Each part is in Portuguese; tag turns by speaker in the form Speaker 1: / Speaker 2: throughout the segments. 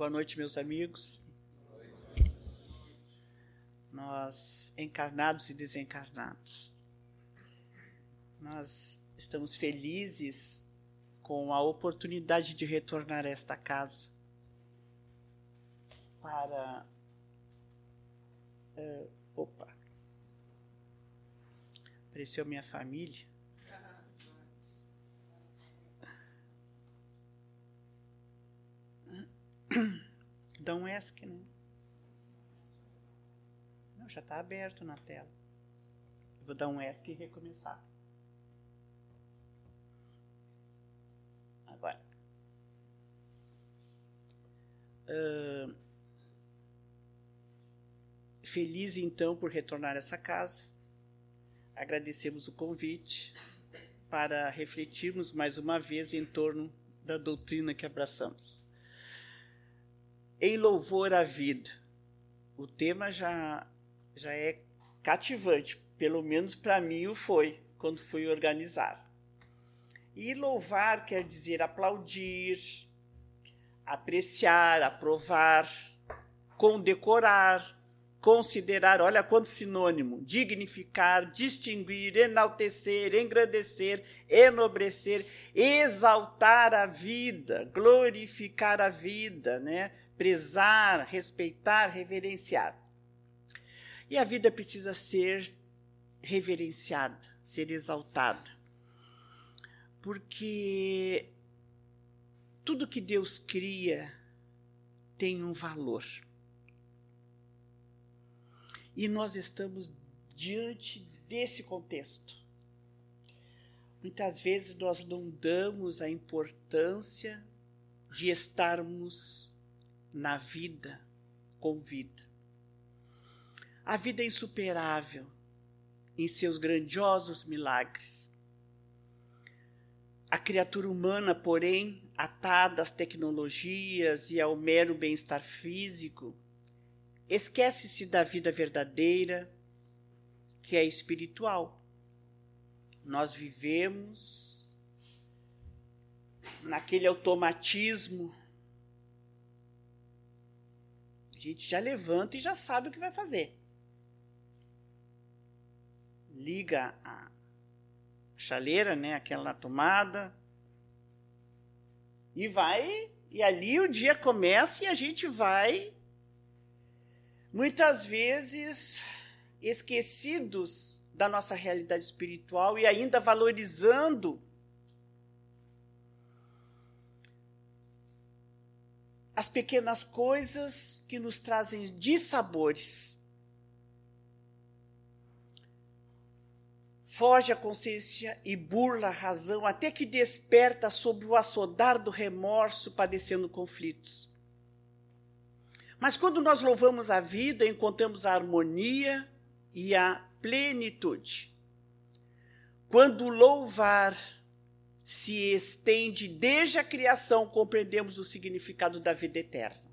Speaker 1: Boa noite, meus amigos. Nós, encarnados e desencarnados, nós estamos felizes com a oportunidade de retornar a esta casa para. Uh, opa! Apareceu minha família. Dá um ESC, né? Não, já está aberto na tela. Eu vou dar um ESC e recomeçar. Agora. Uh, feliz então por retornar a essa casa. Agradecemos o convite para refletirmos mais uma vez em torno da doutrina que abraçamos em louvor à vida. O tema já, já é cativante, pelo menos para mim o foi, quando fui organizar. E louvar quer dizer aplaudir, apreciar, aprovar, condecorar, considerar, olha quanto sinônimo, dignificar, distinguir, enaltecer, engrandecer, enobrecer, exaltar a vida, glorificar a vida, né? Prezar, respeitar, reverenciar. E a vida precisa ser reverenciada, ser exaltada. Porque tudo que Deus cria tem um valor. E nós estamos diante desse contexto. Muitas vezes nós não damos a importância de estarmos na vida com vida. A vida é insuperável em seus grandiosos milagres. A criatura humana, porém, atada às tecnologias e ao mero bem-estar físico, esquece-se da vida verdadeira, que é espiritual. Nós vivemos naquele automatismo gente já levanta e já sabe o que vai fazer. Liga a chaleira, né, aquela tomada, e vai, e ali o dia começa e a gente vai, muitas vezes, esquecidos da nossa realidade espiritual e ainda valorizando as pequenas coisas que nos trazem dissabores. Foge a consciência e burla a razão, até que desperta sob o assodar do remorso, padecendo conflitos. Mas quando nós louvamos a vida, encontramos a harmonia e a plenitude. Quando louvar se estende desde a criação, compreendemos o significado da vida eterna.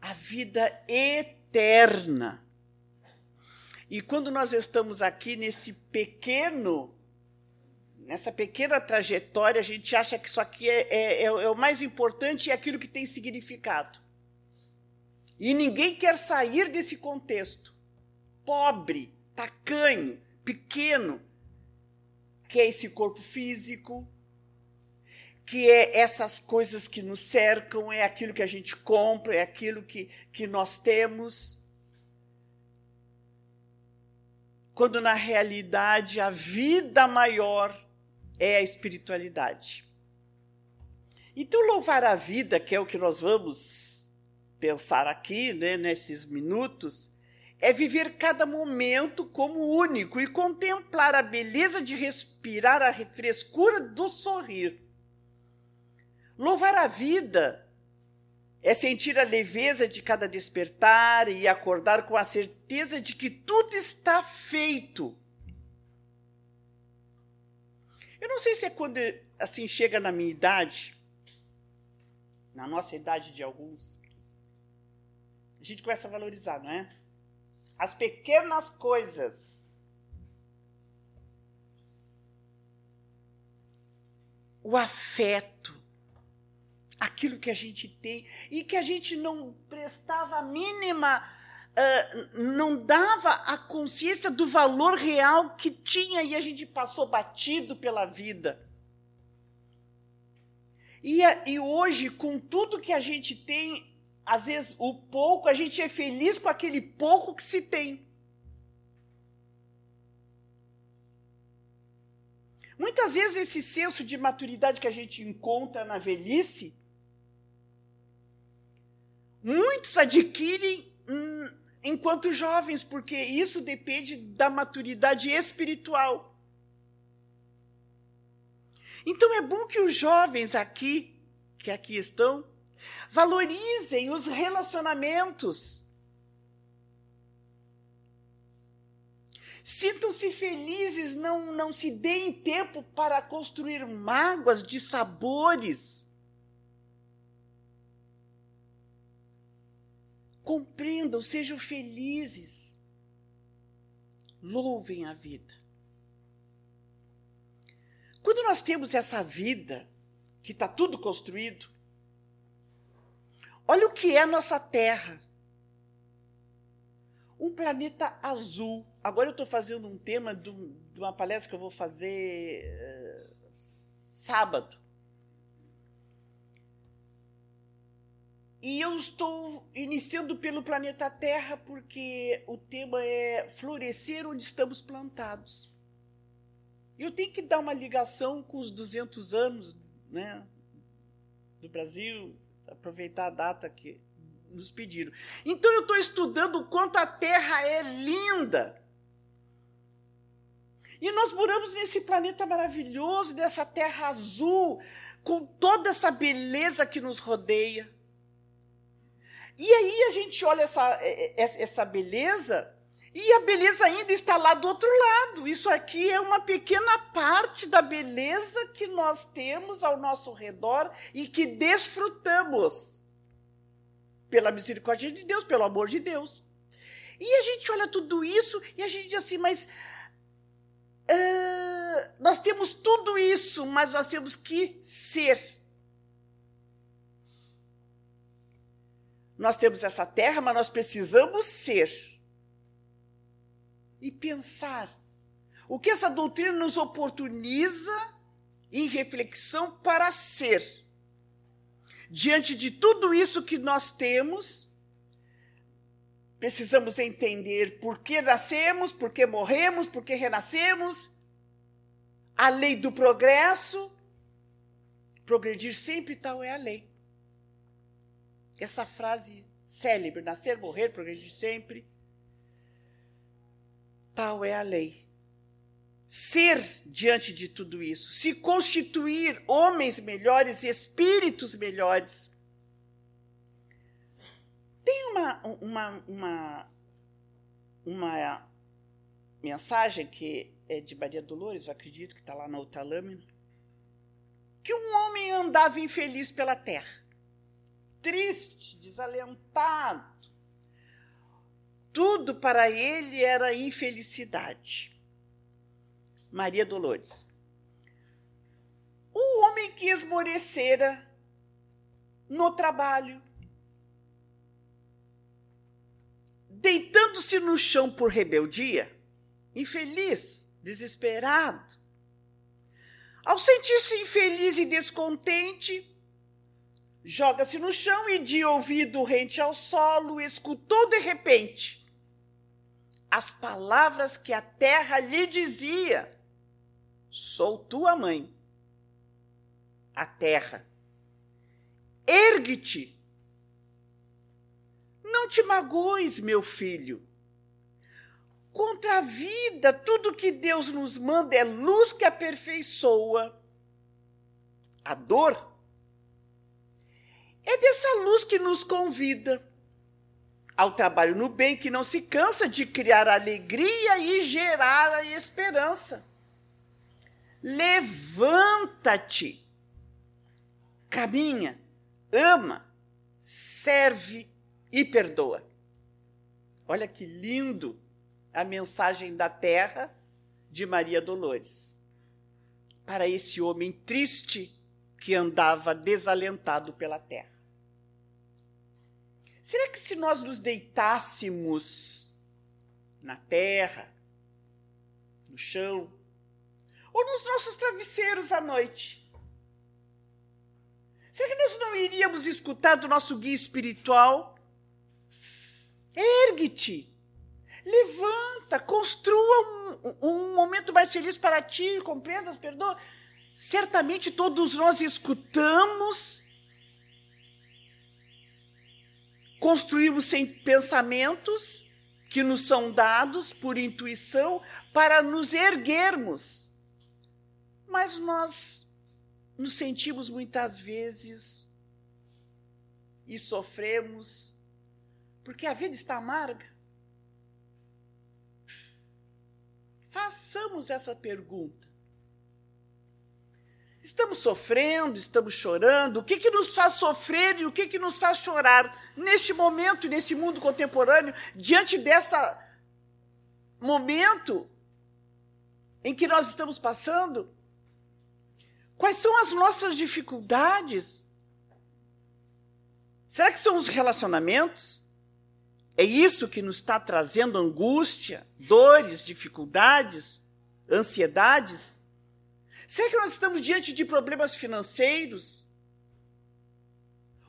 Speaker 1: A vida eterna. E quando nós estamos aqui nesse pequeno, nessa pequena trajetória, a gente acha que isso aqui é, é, é, é o mais importante e é aquilo que tem significado. E ninguém quer sair desse contexto. Pobre, tacanho, pequeno, que é esse corpo físico, que é essas coisas que nos cercam, é aquilo que a gente compra, é aquilo que, que nós temos. Quando na realidade a vida maior é a espiritualidade. Então, louvar a vida, que é o que nós vamos pensar aqui, né, nesses minutos, é viver cada momento como único e contemplar a beleza de respirar a frescura do sorrir. Louvar a vida é sentir a leveza de cada despertar e acordar com a certeza de que tudo está feito. Eu não sei se é quando assim chega na minha idade, na nossa idade de alguns, a gente começa a valorizar, não é? As pequenas coisas. O afeto, aquilo que a gente tem e que a gente não prestava a mínima, uh, não dava a consciência do valor real que tinha e a gente passou batido pela vida. E, e hoje, com tudo que a gente tem, às vezes o pouco, a gente é feliz com aquele pouco que se tem. Muitas vezes esse senso de maturidade que a gente encontra na velhice, muitos adquirem hum, enquanto jovens, porque isso depende da maturidade espiritual. Então é bom que os jovens aqui, que aqui estão, valorizem os relacionamentos Sintam-se felizes, não, não se deem tempo para construir mágoas de sabores. Compreendam, sejam felizes. Louvem a vida. Quando nós temos essa vida, que está tudo construído, olha o que é a nossa terra um planeta azul. Agora eu estou fazendo um tema de, uma palestra que eu vou fazer uh, sábado. E eu estou iniciando pelo planeta Terra porque o tema é florescer onde estamos plantados. Eu tenho que dar uma ligação com os 200 anos né, do Brasil, aproveitar a data que nos pediram. Então eu estou estudando o quanto a Terra é linda. E nós moramos nesse planeta maravilhoso, nessa terra azul, com toda essa beleza que nos rodeia. E aí a gente olha essa, essa beleza, e a beleza ainda está lá do outro lado. Isso aqui é uma pequena parte da beleza que nós temos ao nosso redor e que desfrutamos pela misericórdia de Deus, pelo amor de Deus. E a gente olha tudo isso e a gente diz assim, mas uh, nós temos tudo isso, mas nós temos que ser. Nós temos essa terra, mas nós precisamos ser. E pensar. O que essa doutrina nos oportuniza em reflexão para ser diante de tudo isso que nós temos, precisamos entender por que nascemos, por que morremos, por que renascemos, a lei do progresso. Progredir sempre tal é a lei. Essa frase célebre, nascer, morrer, progredir sempre, tal é a lei ser diante de tudo isso, se constituir homens melhores, espíritos melhores. Tem uma, uma, uma, uma mensagem que é de Maria Dolores, eu acredito que está lá na outra lâmina, que um homem andava infeliz pela terra, triste, desalentado. Tudo para ele era infelicidade. Maria Dolores. O homem que esmorecera no trabalho, deitando-se no chão por rebeldia, infeliz, desesperado. Ao sentir-se infeliz e descontente, joga-se no chão e, de ouvido rente ao solo, escutou de repente as palavras que a terra lhe dizia Sou tua mãe, a terra. Ergue-te. Não te magoes, meu filho. Contra a vida, tudo que Deus nos manda é luz que aperfeiçoa. A dor é dessa luz que nos convida ao trabalho no bem que não se cansa de criar alegria e gerar a esperança. Levanta-te, caminha, ama, serve e perdoa. Olha que lindo a mensagem da terra de Maria Dolores. Para esse homem triste, que andava desalentado pela terra. Será que se nós nos deitássemos na terra, no chão, ou nos nossos travesseiros à noite, será que nós não iríamos escutar do nosso guia espiritual? Ergue-te, levanta, construa um, um momento mais feliz para ti, compreendas, perdoa. Certamente todos nós escutamos construímos sem pensamentos que nos são dados por intuição para nos erguermos. Mas nós nos sentimos muitas vezes e sofremos porque a vida está amarga. Façamos essa pergunta. Estamos sofrendo, estamos chorando. O que, que nos faz sofrer e o que, que nos faz chorar neste momento, neste mundo contemporâneo, diante desse momento em que nós estamos passando? Quais são as nossas dificuldades? Será que são os relacionamentos? É isso que nos está trazendo angústia, dores, dificuldades, ansiedades? Será que nós estamos diante de problemas financeiros?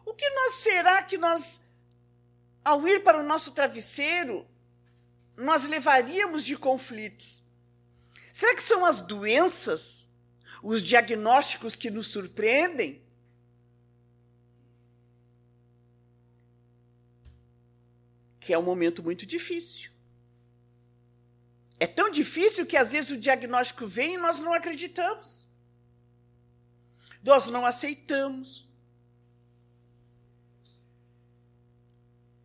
Speaker 1: O que nós será que nós, ao ir para o nosso travesseiro, nós levaríamos de conflitos? Será que são as doenças, os diagnósticos que nos surpreendem? Que é um momento muito difícil. É tão difícil que às vezes o diagnóstico vem e nós não acreditamos. Nós não aceitamos.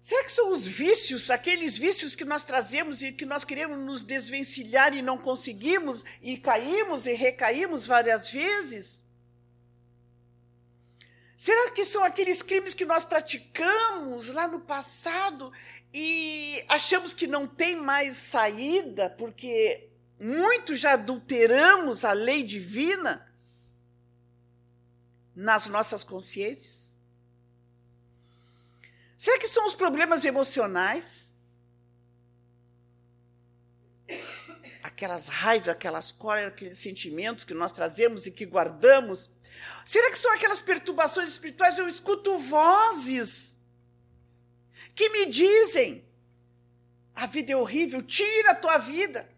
Speaker 1: Será que são os vícios, aqueles vícios que nós trazemos e que nós queremos nos desvencilhar e não conseguimos, e caímos e recaímos várias vezes? Será que são aqueles crimes que nós praticamos lá no passado e achamos que não tem mais saída porque muito já adulteramos a lei divina nas nossas consciências? Será que são os problemas emocionais? Aquelas raivas, aquelas cóleras, aqueles sentimentos que nós trazemos e que guardamos Será que são aquelas perturbações espirituais? Eu escuto vozes que me dizem: a vida é horrível, tira a tua vida.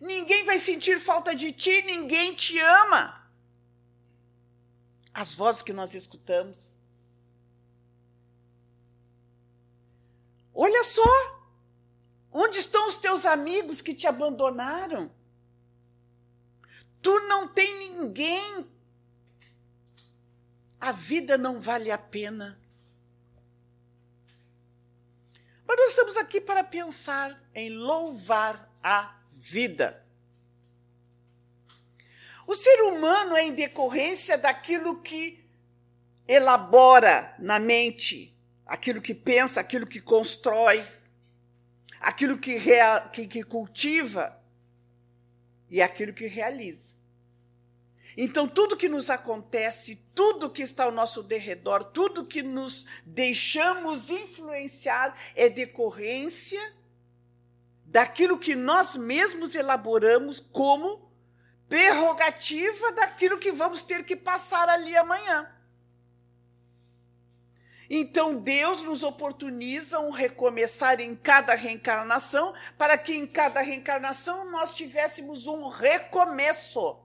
Speaker 1: Ninguém vai sentir falta de ti, ninguém te ama. As vozes que nós escutamos. Olha só, onde estão os teus amigos que te abandonaram? Tu não tem ninguém. A vida não vale a pena. Mas nós estamos aqui para pensar em louvar a vida. O ser humano é em decorrência daquilo que elabora na mente, aquilo que pensa, aquilo que constrói, aquilo que, rea, que, que cultiva e aquilo que realiza. Então, tudo que nos acontece, tudo que está ao nosso derredor, tudo que nos deixamos influenciar é decorrência daquilo que nós mesmos elaboramos como prerrogativa daquilo que vamos ter que passar ali amanhã. Então Deus nos oportuniza um recomeçar em cada reencarnação, para que em cada reencarnação nós tivéssemos um recomeço,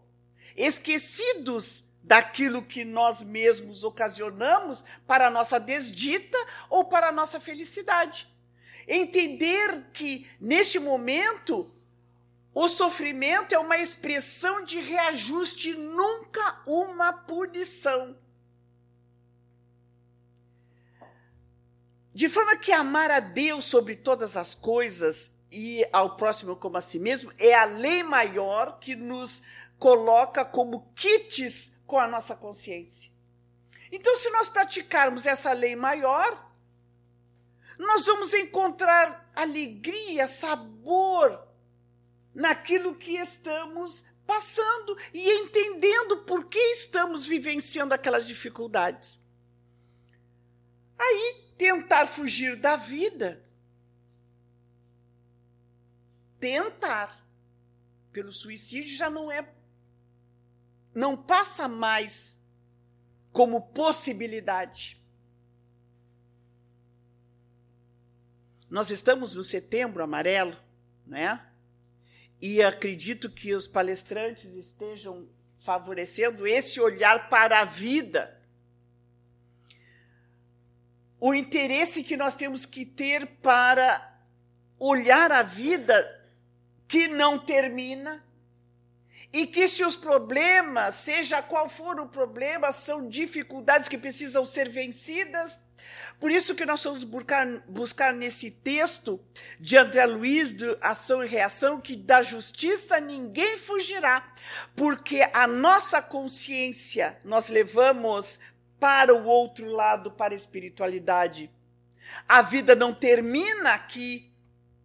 Speaker 1: esquecidos daquilo que nós mesmos ocasionamos para a nossa desdita ou para a nossa felicidade. Entender que neste momento o sofrimento é uma expressão de reajuste, nunca uma punição. De forma que amar a Deus sobre todas as coisas e ao próximo como a si mesmo é a lei maior que nos coloca como kits com a nossa consciência. Então, se nós praticarmos essa lei maior, nós vamos encontrar alegria, sabor naquilo que estamos passando e entendendo por que estamos vivenciando aquelas dificuldades. Aí, tentar fugir da vida. Tentar pelo suicídio já não é. Não passa mais como possibilidade. Nós estamos no setembro amarelo, né? E acredito que os palestrantes estejam favorecendo esse olhar para a vida. O interesse que nós temos que ter para olhar a vida que não termina e que se os problemas, seja qual for o problema, são dificuldades que precisam ser vencidas, por isso que nós vamos buscar, buscar nesse texto de André Luiz, de Ação e Reação, que da justiça ninguém fugirá, porque a nossa consciência nós levamos para o outro lado, para a espiritualidade. A vida não termina aqui,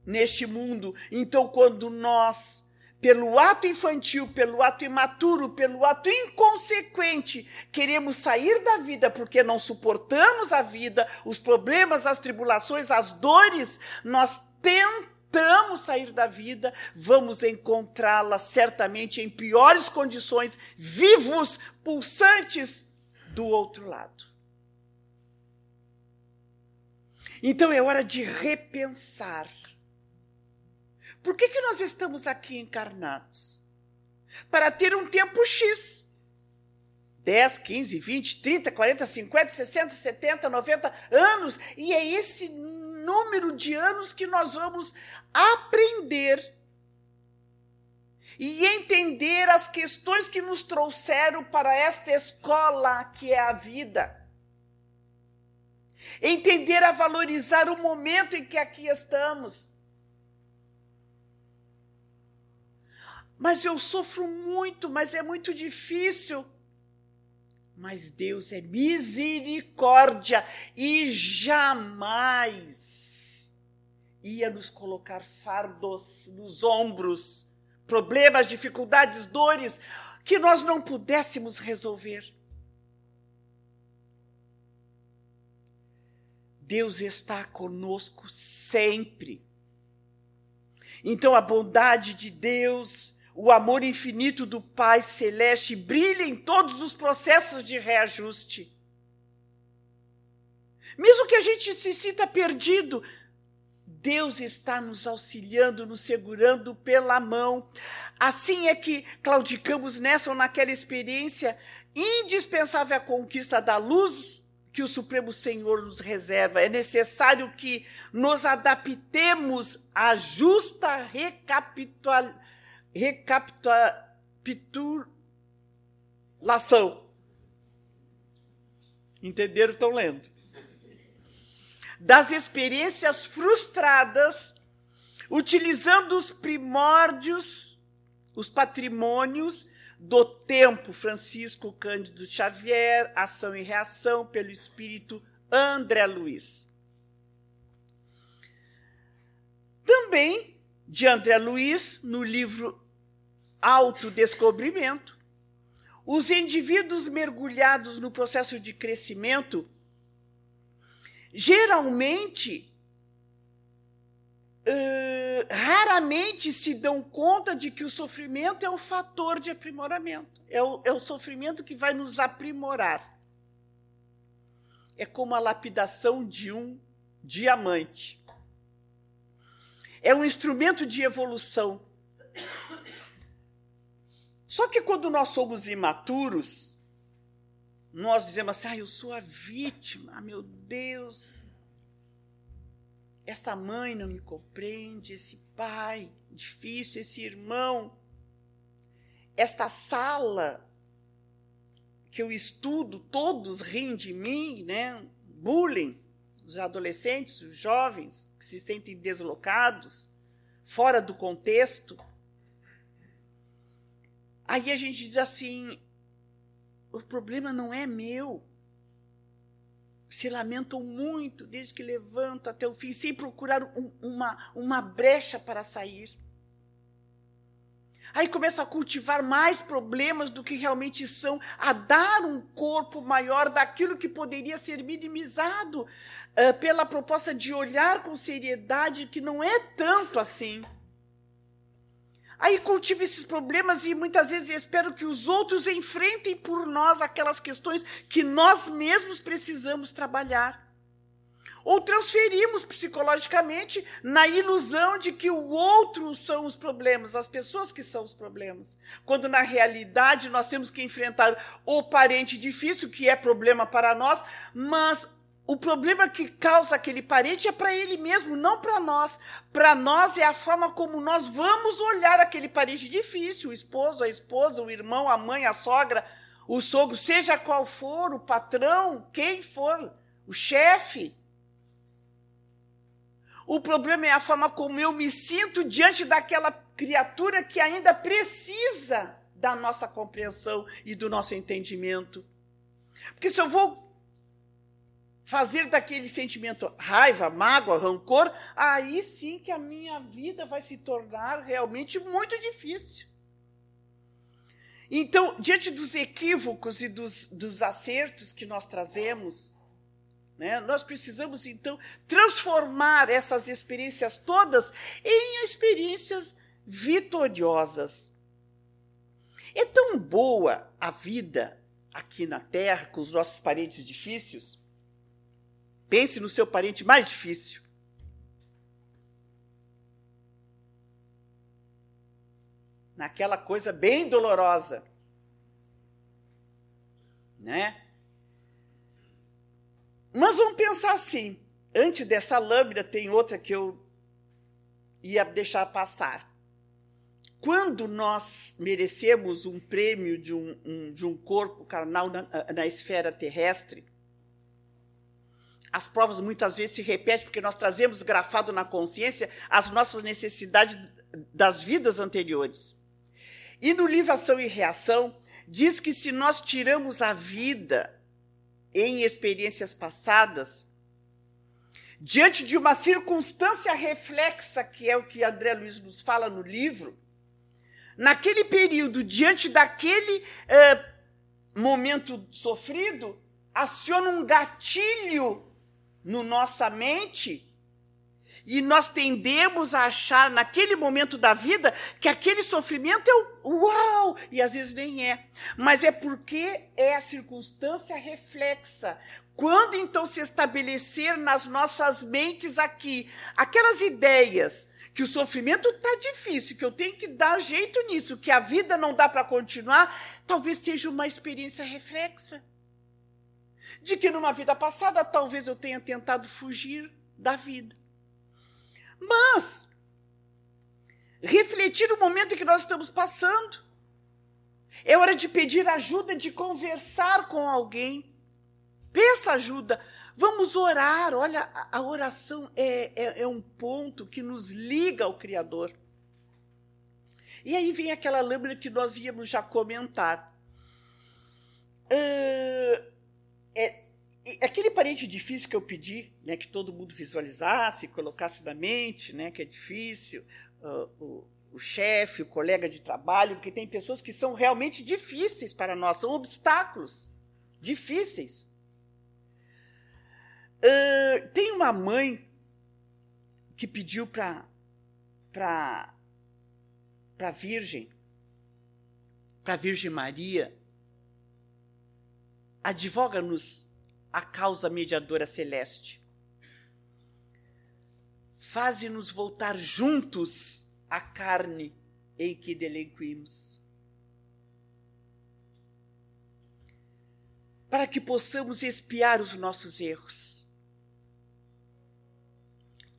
Speaker 1: neste mundo. Então, quando nós pelo ato infantil, pelo ato imaturo, pelo ato inconsequente, queremos sair da vida porque não suportamos a vida, os problemas, as tribulações, as dores, nós tentamos sair da vida, vamos encontrá-la certamente em piores condições, vivos, pulsantes do outro lado. Então é hora de repensar por que, que nós estamos aqui encarnados? Para ter um tempo X. 10, 15, 20, 30, 40, 50, 60, 70, 90 anos. E é esse número de anos que nós vamos aprender e entender as questões que nos trouxeram para esta escola que é a vida. Entender a valorizar o momento em que aqui estamos. Mas eu sofro muito, mas é muito difícil. Mas Deus é misericórdia e jamais ia nos colocar fardos nos ombros, problemas, dificuldades, dores que nós não pudéssemos resolver. Deus está conosco sempre. Então a bondade de Deus o amor infinito do Pai Celeste brilha em todos os processos de reajuste. Mesmo que a gente se sinta perdido, Deus está nos auxiliando, nos segurando pela mão. Assim é que claudicamos nessa ou naquela experiência indispensável à conquista da luz que o Supremo Senhor nos reserva. É necessário que nos adaptemos à justa recapitulação recapitulação. Entenderam? Estão lendo. Das experiências frustradas, utilizando os primórdios, os patrimônios do tempo Francisco Cândido Xavier, Ação e Reação, pelo espírito André Luiz. Também de André Luiz, no livro Autodescobrimento, os indivíduos mergulhados no processo de crescimento geralmente uh, raramente se dão conta de que o sofrimento é um fator de aprimoramento. É o, é o sofrimento que vai nos aprimorar. É como a lapidação de um diamante é um instrumento de evolução. Só que quando nós somos imaturos, nós dizemos assim: ah, eu sou a vítima, ah, meu Deus. Essa mãe não me compreende, esse pai difícil, esse irmão. Esta sala que eu estudo, todos riem de mim, né? Bullying os adolescentes, os jovens que se sentem deslocados, fora do contexto. Aí a gente diz assim: o problema não é meu. Se lamentam muito desde que levantam até o fim, sem procurar um, uma, uma brecha para sair. Aí começa a cultivar mais problemas do que realmente são, a dar um corpo maior daquilo que poderia ser minimizado uh, pela proposta de olhar com seriedade, que não é tanto assim. Aí cultiva esses problemas e muitas vezes espero que os outros enfrentem por nós aquelas questões que nós mesmos precisamos trabalhar ou transferimos psicologicamente na ilusão de que o outro são os problemas, as pessoas que são os problemas. Quando na realidade nós temos que enfrentar o parente difícil, que é problema para nós, mas o problema que causa aquele parente é para ele mesmo, não para nós. Para nós é a forma como nós vamos olhar aquele parente difícil, o esposo, a esposa, o irmão, a mãe, a sogra, o sogro, seja qual for, o patrão, quem for, o chefe. O problema é a forma como eu me sinto diante daquela criatura que ainda precisa da nossa compreensão e do nosso entendimento. Porque se eu vou fazer daquele sentimento raiva, mágoa, rancor, aí sim que a minha vida vai se tornar realmente muito difícil. Então, diante dos equívocos e dos, dos acertos que nós trazemos, né? Nós precisamos, então, transformar essas experiências todas em experiências vitoriosas. É tão boa a vida aqui na Terra com os nossos parentes difíceis. Pense no seu parente mais difícil. Naquela coisa bem dolorosa. Né? Mas vamos pensar assim. Antes dessa lâmina, tem outra que eu ia deixar passar. Quando nós merecemos um prêmio de um, um de um corpo carnal na, na esfera terrestre, as provas muitas vezes se repetem porque nós trazemos grafado na consciência as nossas necessidades das vidas anteriores. E no livro Ação e Reação, diz que se nós tiramos a vida em experiências passadas, diante de uma circunstância reflexa, que é o que André Luiz nos fala no livro, naquele período, diante daquele eh, momento sofrido, aciona um gatilho no nossa mente e nós tendemos a achar, naquele momento da vida, que aquele sofrimento é o uau! E às vezes nem é. Mas é porque é a circunstância reflexa. Quando então se estabelecer nas nossas mentes aqui aquelas ideias que o sofrimento está difícil, que eu tenho que dar jeito nisso, que a vida não dá para continuar, talvez seja uma experiência reflexa. De que numa vida passada talvez eu tenha tentado fugir da vida. Mas refletir o momento que nós estamos passando. É hora de pedir ajuda, de conversar com alguém. Peça ajuda. Vamos orar. Olha, a oração é, é, é um ponto que nos liga ao Criador. E aí vem aquela lâmina que nós íamos já comentar. Uh, é, aquele parente difícil que eu pedi, né, que todo mundo visualizasse, colocasse na mente, né, que é difícil, uh, o, o chefe, o colega de trabalho, porque tem pessoas que são realmente difíceis para nós, são obstáculos difíceis. Uh, tem uma mãe que pediu para para para Virgem, para Virgem Maria, advoga-nos a causa mediadora celeste. Faze-nos voltar juntos à carne em que delinquimos. Para que possamos expiar os nossos erros.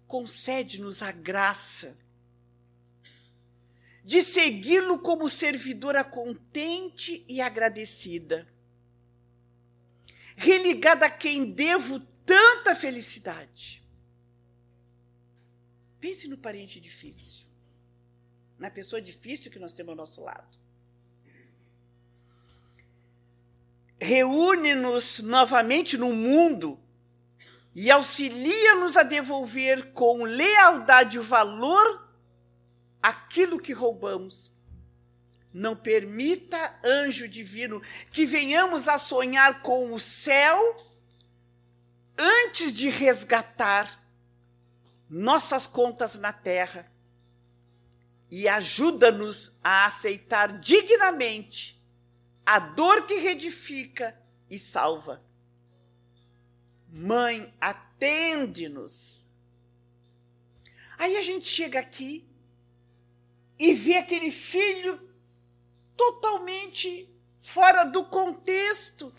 Speaker 1: Concede-nos a graça de segui-lo como servidora contente e agradecida religada a quem devo tanta felicidade. Pense no parente difícil, na pessoa difícil que nós temos ao nosso lado. Reúne-nos novamente no mundo e auxilia-nos a devolver com lealdade o valor aquilo que roubamos. Não permita, anjo divino, que venhamos a sonhar com o céu antes de resgatar nossas contas na terra e ajuda-nos a aceitar dignamente a dor que redifica e salva. Mãe, atende-nos. Aí a gente chega aqui e vê aquele filho totalmente fora do contexto.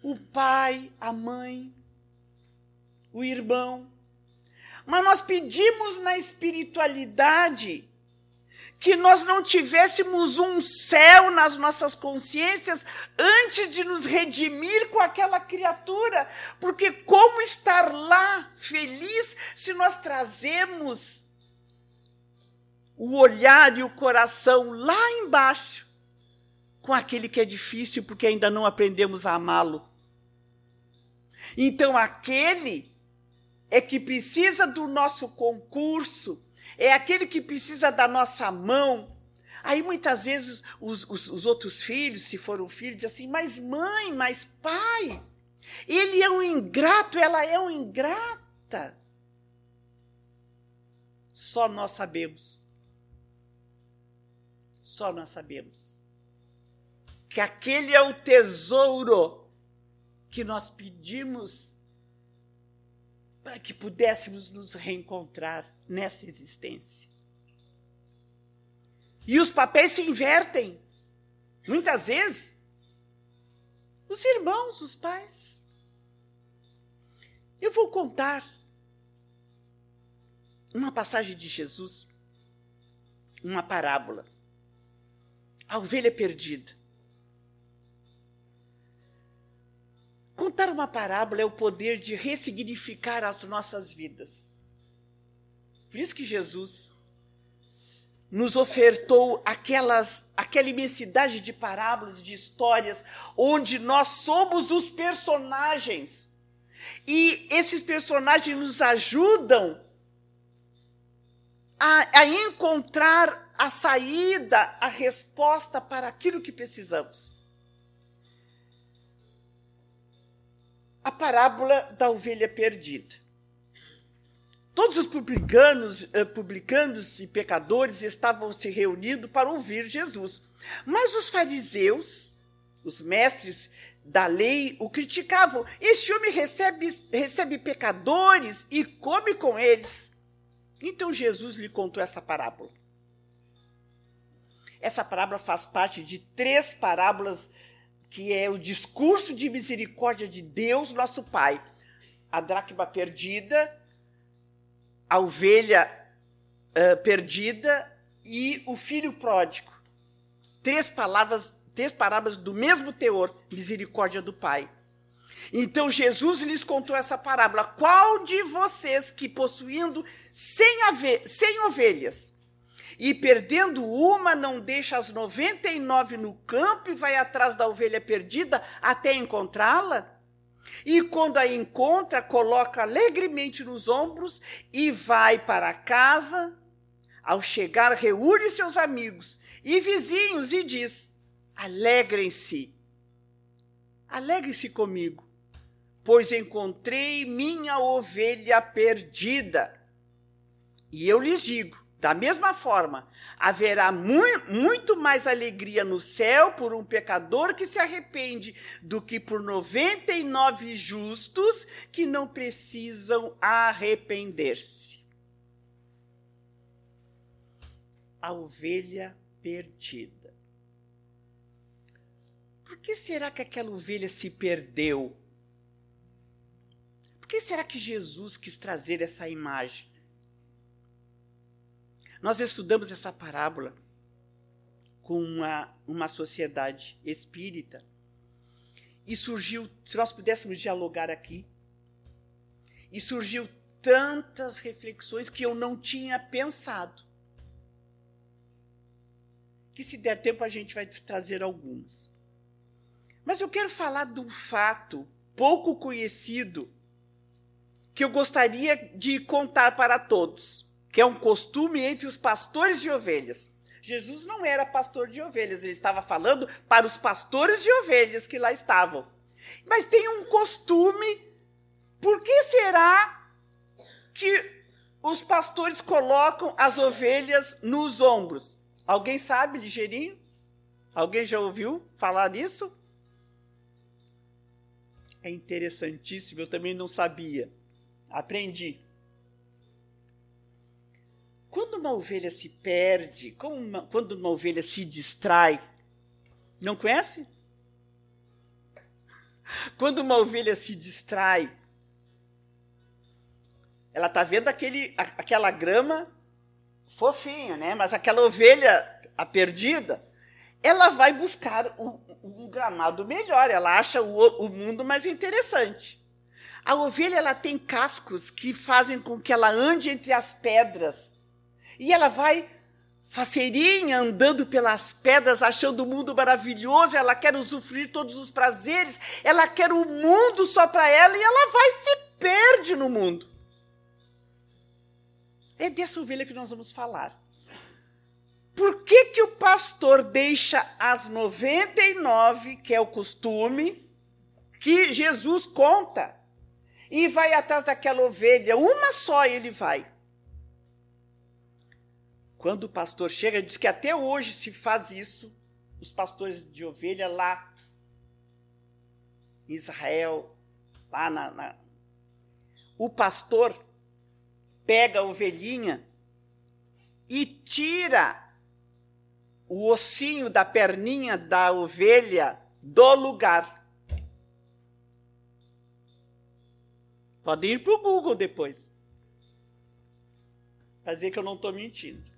Speaker 1: O pai, a mãe, o irmão. Mas nós pedimos na espiritualidade que nós não tivéssemos um céu nas nossas consciências antes de nos redimir com aquela criatura. Porque como estar lá feliz se nós trazemos o olhar e o coração lá embaixo com aquele que é difícil porque ainda não aprendemos a amá-lo? Então, aquele é que precisa do nosso concurso é aquele que precisa da nossa mão. Aí muitas vezes os, os, os outros filhos, se for um filho, dizem assim: mas mãe, mas pai, ele é um ingrato, ela é um ingrata. Só nós sabemos. Só nós sabemos. Que aquele é o tesouro que nós pedimos para que pudéssemos nos reencontrar nessa existência. E os papéis se invertem. Muitas vezes, os irmãos, os pais. Eu vou contar uma passagem de Jesus, uma parábola. A ovelha perdida. Contar uma parábola é o poder de ressignificar as nossas vidas. Por isso que Jesus nos ofertou aquelas, aquela imensidade de parábolas, de histórias, onde nós somos os personagens. E esses personagens nos ajudam a, a encontrar a saída, a resposta para aquilo que precisamos. a parábola da ovelha perdida. Todos os publicanos, eh, publicanos e pecadores estavam se reunindo para ouvir Jesus. Mas os fariseus, os mestres da lei, o criticavam. Este homem recebe, recebe pecadores e come com eles. Então Jesus lhe contou essa parábola. Essa parábola faz parte de três parábolas que é o discurso de misericórdia de Deus, nosso Pai. A dracma perdida, a ovelha uh, perdida e o filho pródigo. Três palavras, três palavras do mesmo teor, misericórdia do Pai. Então Jesus lhes contou essa parábola. Qual de vocês que possuindo cem, cem ovelhas e perdendo uma, não deixa as 99 no campo e vai atrás da ovelha perdida até encontrá-la? E quando a encontra, coloca alegremente nos ombros e vai para casa. Ao chegar, reúne seus amigos e vizinhos e diz: Alegrem-se, alegrem-se comigo, pois encontrei minha ovelha perdida. E eu lhes digo: da mesma forma, haverá mu muito mais alegria no céu por um pecador que se arrepende do que por 99 justos que não precisam arrepender-se. A ovelha perdida. Por que será que aquela ovelha se perdeu? Por que será que Jesus quis trazer essa imagem? Nós estudamos essa parábola com uma, uma sociedade espírita e surgiu, se nós pudéssemos dialogar aqui, e surgiu tantas reflexões que eu não tinha pensado. Que se der tempo a gente vai trazer algumas. Mas eu quero falar de um fato pouco conhecido que eu gostaria de contar para todos que é um costume entre os pastores de ovelhas. Jesus não era pastor de ovelhas, ele estava falando para os pastores de ovelhas que lá estavam. Mas tem um costume, por que será que os pastores colocam as ovelhas nos ombros? Alguém sabe, ligeirinho? Alguém já ouviu falar disso? É interessantíssimo, eu também não sabia. Aprendi. Uma ovelha se perde, uma, quando uma ovelha se distrai, não conhece? Quando uma ovelha se distrai, ela está vendo aquele, aquela grama fofinha, né? Mas aquela ovelha, a perdida, ela vai buscar um gramado melhor, ela acha o, o mundo mais interessante. A ovelha ela tem cascos que fazem com que ela ande entre as pedras e ela vai faceirinha andando pelas pedras, achando o mundo maravilhoso, ela quer usufruir todos os prazeres, ela quer o mundo só para ela e ela vai se perde no mundo. É dessa ovelha que nós vamos falar. Por que, que o pastor deixa as 99, que é o costume, que Jesus conta, e vai atrás daquela ovelha? Uma só ele vai. Quando o pastor chega, diz que até hoje se faz isso, os pastores de ovelha lá em Israel, lá na, na. O pastor pega a ovelhinha e tira o ossinho da perninha da ovelha do lugar. Pode ir para o Google depois. Para dizer que eu não estou mentindo.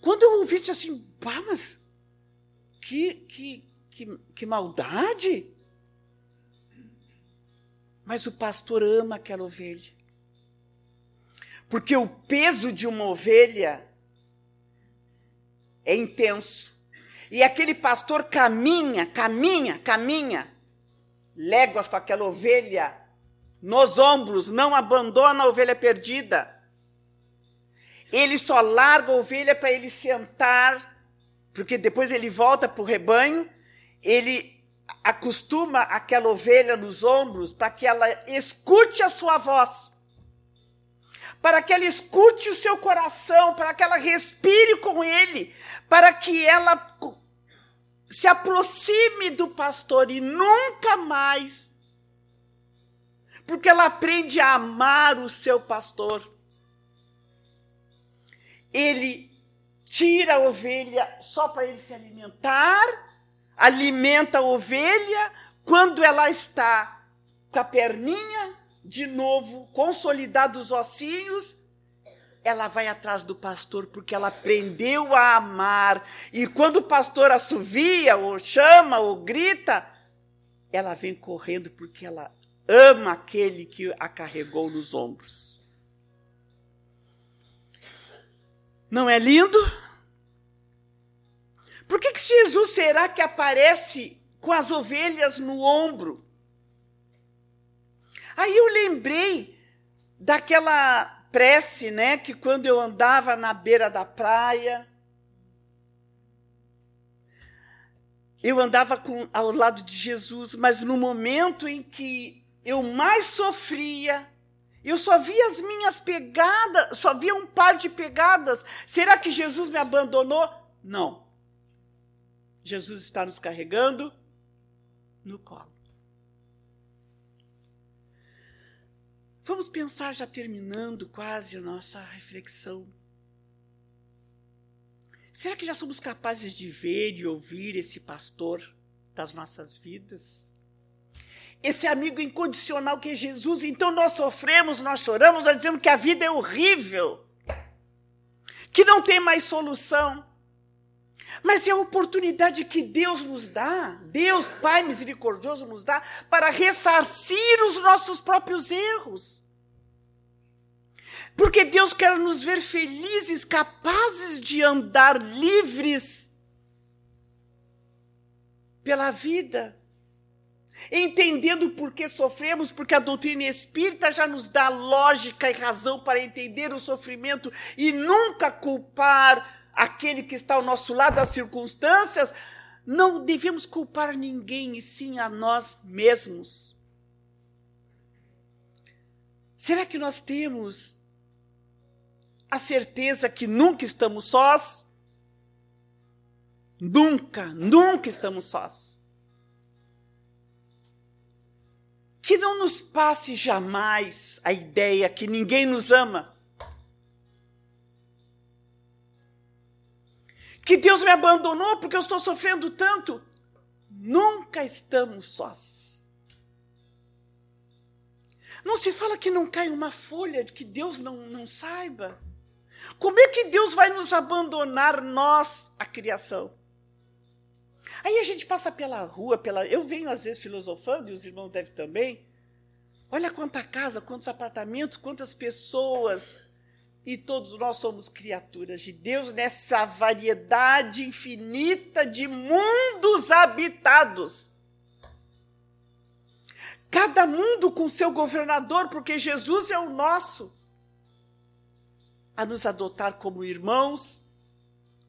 Speaker 1: Quando eu ouvi isso assim, pá, mas que, que, que, que maldade! Mas o pastor ama aquela ovelha. Porque o peso de uma ovelha é intenso. E aquele pastor caminha, caminha, caminha, léguas com aquela ovelha nos ombros, não abandona a ovelha perdida. Ele só larga a ovelha para ele sentar, porque depois ele volta para o rebanho, ele acostuma aquela ovelha nos ombros para que ela escute a sua voz, para que ela escute o seu coração, para que ela respire com ele, para que ela se aproxime do pastor e nunca mais, porque ela aprende a amar o seu pastor ele tira a ovelha só para ele se alimentar, alimenta a ovelha, quando ela está com a perninha, de novo, consolidados os ossinhos, ela vai atrás do pastor porque ela aprendeu a amar. E quando o pastor assovia, ou chama, ou grita, ela vem correndo porque ela ama aquele que a carregou nos ombros. Não é lindo? Por que, que Jesus será que aparece com as ovelhas no ombro? Aí eu lembrei daquela prece, né, que quando eu andava na beira da praia, eu andava com, ao lado de Jesus, mas no momento em que eu mais sofria, eu só vi as minhas pegadas, só via um par de pegadas. Será que Jesus me abandonou? Não. Jesus está nos carregando no colo. Vamos pensar, já terminando quase a nossa reflexão. Será que já somos capazes de ver e ouvir esse pastor das nossas vidas? Esse amigo incondicional que é Jesus. Então nós sofremos, nós choramos, nós dizemos que a vida é horrível, que não tem mais solução. Mas é a oportunidade que Deus nos dá, Deus Pai misericordioso nos dá, para ressarcir os nossos próprios erros. Porque Deus quer nos ver felizes, capazes de andar livres pela vida entendendo por que sofremos, porque a doutrina espírita já nos dá lógica e razão para entender o sofrimento e nunca culpar aquele que está ao nosso lado, as circunstâncias. Não devemos culpar ninguém, e sim a nós mesmos. Será que nós temos a certeza que nunca estamos sós? Nunca, nunca estamos sós. Que não nos passe jamais a ideia que ninguém nos ama. Que Deus me abandonou porque eu estou sofrendo tanto. Nunca estamos sós. Não se fala que não cai uma folha, que Deus não, não saiba. Como é que Deus vai nos abandonar, nós, a criação? Aí a gente passa pela rua, pela. Eu venho às vezes filosofando, e os irmãos devem também. Olha quanta casa, quantos apartamentos, quantas pessoas. E todos nós somos criaturas de Deus nessa variedade infinita de mundos habitados. Cada mundo com seu governador, porque Jesus é o nosso. A nos adotar como irmãos,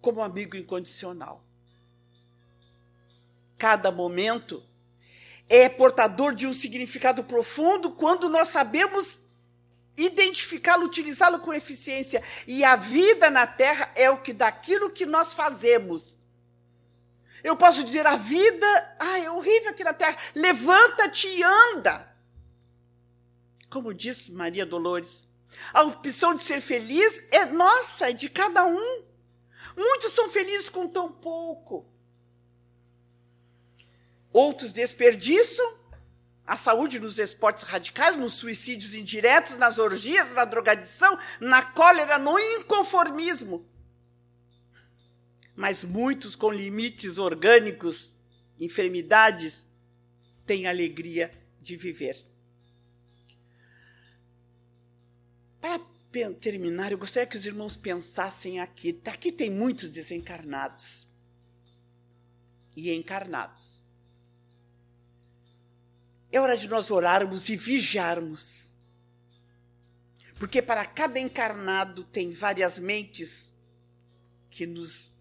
Speaker 1: como amigo incondicional cada momento é portador de um significado profundo quando nós sabemos identificá-lo, utilizá-lo com eficiência. E a vida na terra é o que daquilo que nós fazemos. Eu posso dizer a vida, ah, é horrível aqui na terra. Levanta-te e anda. Como disse Maria Dolores, a opção de ser feliz é nossa, é de cada um. Muitos são felizes com tão pouco. Outros desperdiçam a saúde nos esportes radicais, nos suicídios indiretos, nas orgias, na drogadição, na cólera, no inconformismo. Mas muitos com limites orgânicos, enfermidades, têm alegria de viver. Para terminar, eu gostaria que os irmãos pensassem aqui. Aqui tem muitos desencarnados e encarnados. É hora de nós orarmos e vigiarmos. Porque para cada encarnado tem várias mentes que nos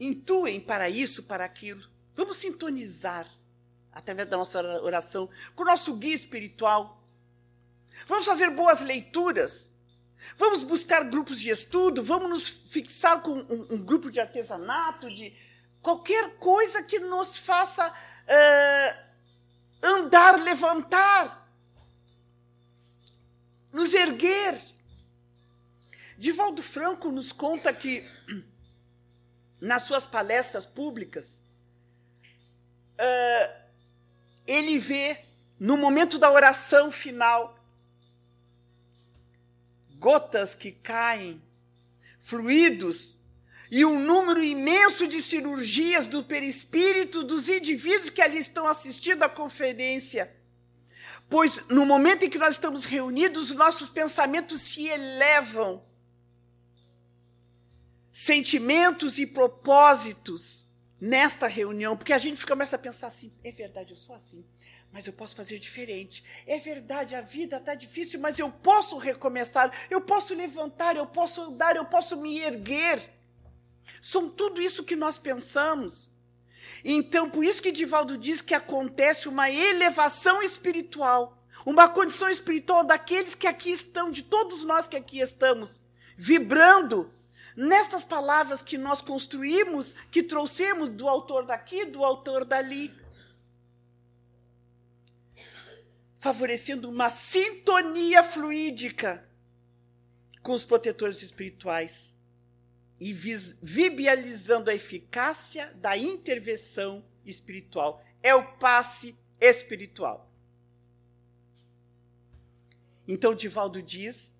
Speaker 1: intuem para isso, para aquilo. Vamos sintonizar através da nossa oração com o nosso guia espiritual. Vamos fazer boas leituras. Vamos buscar grupos de estudo. Vamos nos fixar com um, um grupo de artesanato, de qualquer coisa que nos faça. Uh, andar, levantar, nos erguer. Divaldo Franco nos conta que, nas suas palestras públicas, uh, ele vê, no momento da oração final, gotas que caem, fluidos e um número imenso de cirurgias do perispírito dos indivíduos que ali estão assistindo à conferência. Pois no momento em que nós estamos reunidos, nossos pensamentos se elevam. Sentimentos e propósitos nesta reunião, porque a gente começa a pensar assim: é verdade, eu sou assim, mas eu posso fazer diferente. É verdade, a vida está difícil, mas eu posso recomeçar, eu posso levantar, eu posso andar, eu posso me erguer. São tudo isso que nós pensamos. Então, por isso que Divaldo diz que acontece uma elevação espiritual, uma condição espiritual daqueles que aqui estão, de todos nós que aqui estamos, vibrando nestas palavras que nós construímos, que trouxemos do autor daqui, do autor dali. Favorecendo uma sintonia fluídica com os protetores espirituais e vibializando a eficácia da intervenção espiritual. É o passe espiritual. Então, Divaldo diz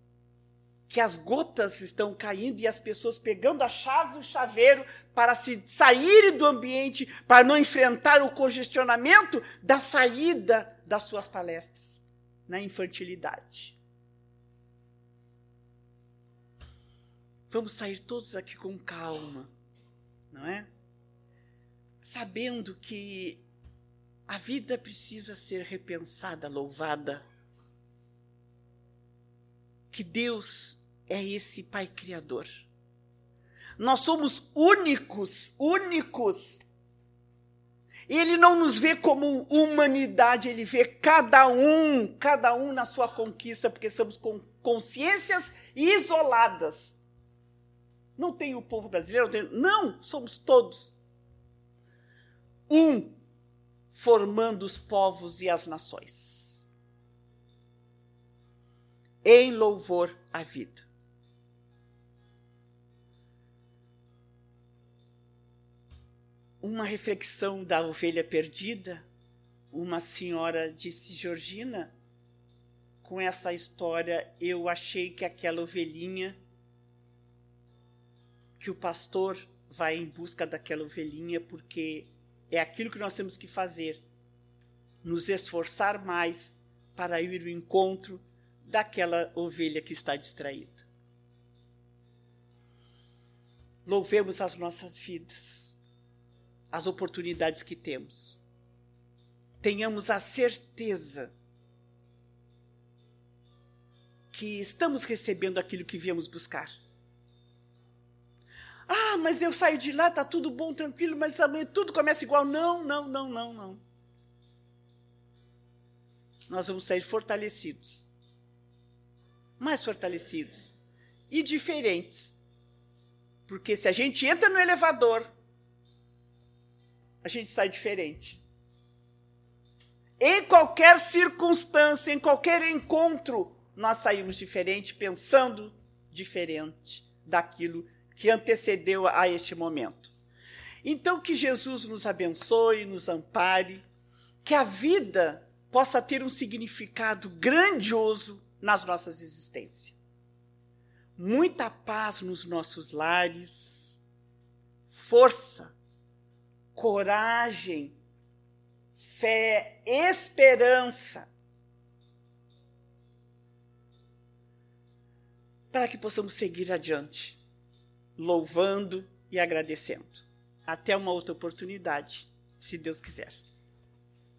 Speaker 1: que as gotas estão caindo e as pessoas pegando a chave o chaveiro para se saírem do ambiente, para não enfrentar o congestionamento da saída das suas palestras na infantilidade. Vamos sair todos aqui com calma, não é? Sabendo que A vida precisa ser repensada, louvada. Que Deus é esse Pai Criador. Nós somos únicos, únicos. Ele não nos vê como humanidade, ele vê cada um, cada um na sua conquista, porque somos com consciências isoladas. Não tem o povo brasileiro, não, tem, não somos todos. Um formando os povos e as nações. Em louvor à vida. Uma reflexão da ovelha perdida, uma senhora disse, Georgina, com essa história eu achei que aquela ovelhinha, que o pastor vai em busca daquela ovelhinha porque é aquilo que nós temos que fazer. Nos esforçar mais para ir ao encontro daquela ovelha que está distraída. Louvemos as nossas vidas, as oportunidades que temos. Tenhamos a certeza que estamos recebendo aquilo que viemos buscar. Ah, mas eu saio de lá, tá tudo bom, tranquilo, mas amanhã tudo começa igual. Não, não, não, não, não. Nós vamos sair fortalecidos. Mais fortalecidos. E diferentes. Porque se a gente entra no elevador, a gente sai diferente. Em qualquer circunstância, em qualquer encontro, nós saímos diferente, pensando diferente daquilo que antecedeu a este momento. Então, que Jesus nos abençoe, nos ampare, que a vida possa ter um significado grandioso nas nossas existências. Muita paz nos nossos lares, força, coragem, fé, esperança. Para que possamos seguir adiante louvando e agradecendo. Até uma outra oportunidade, se Deus quiser.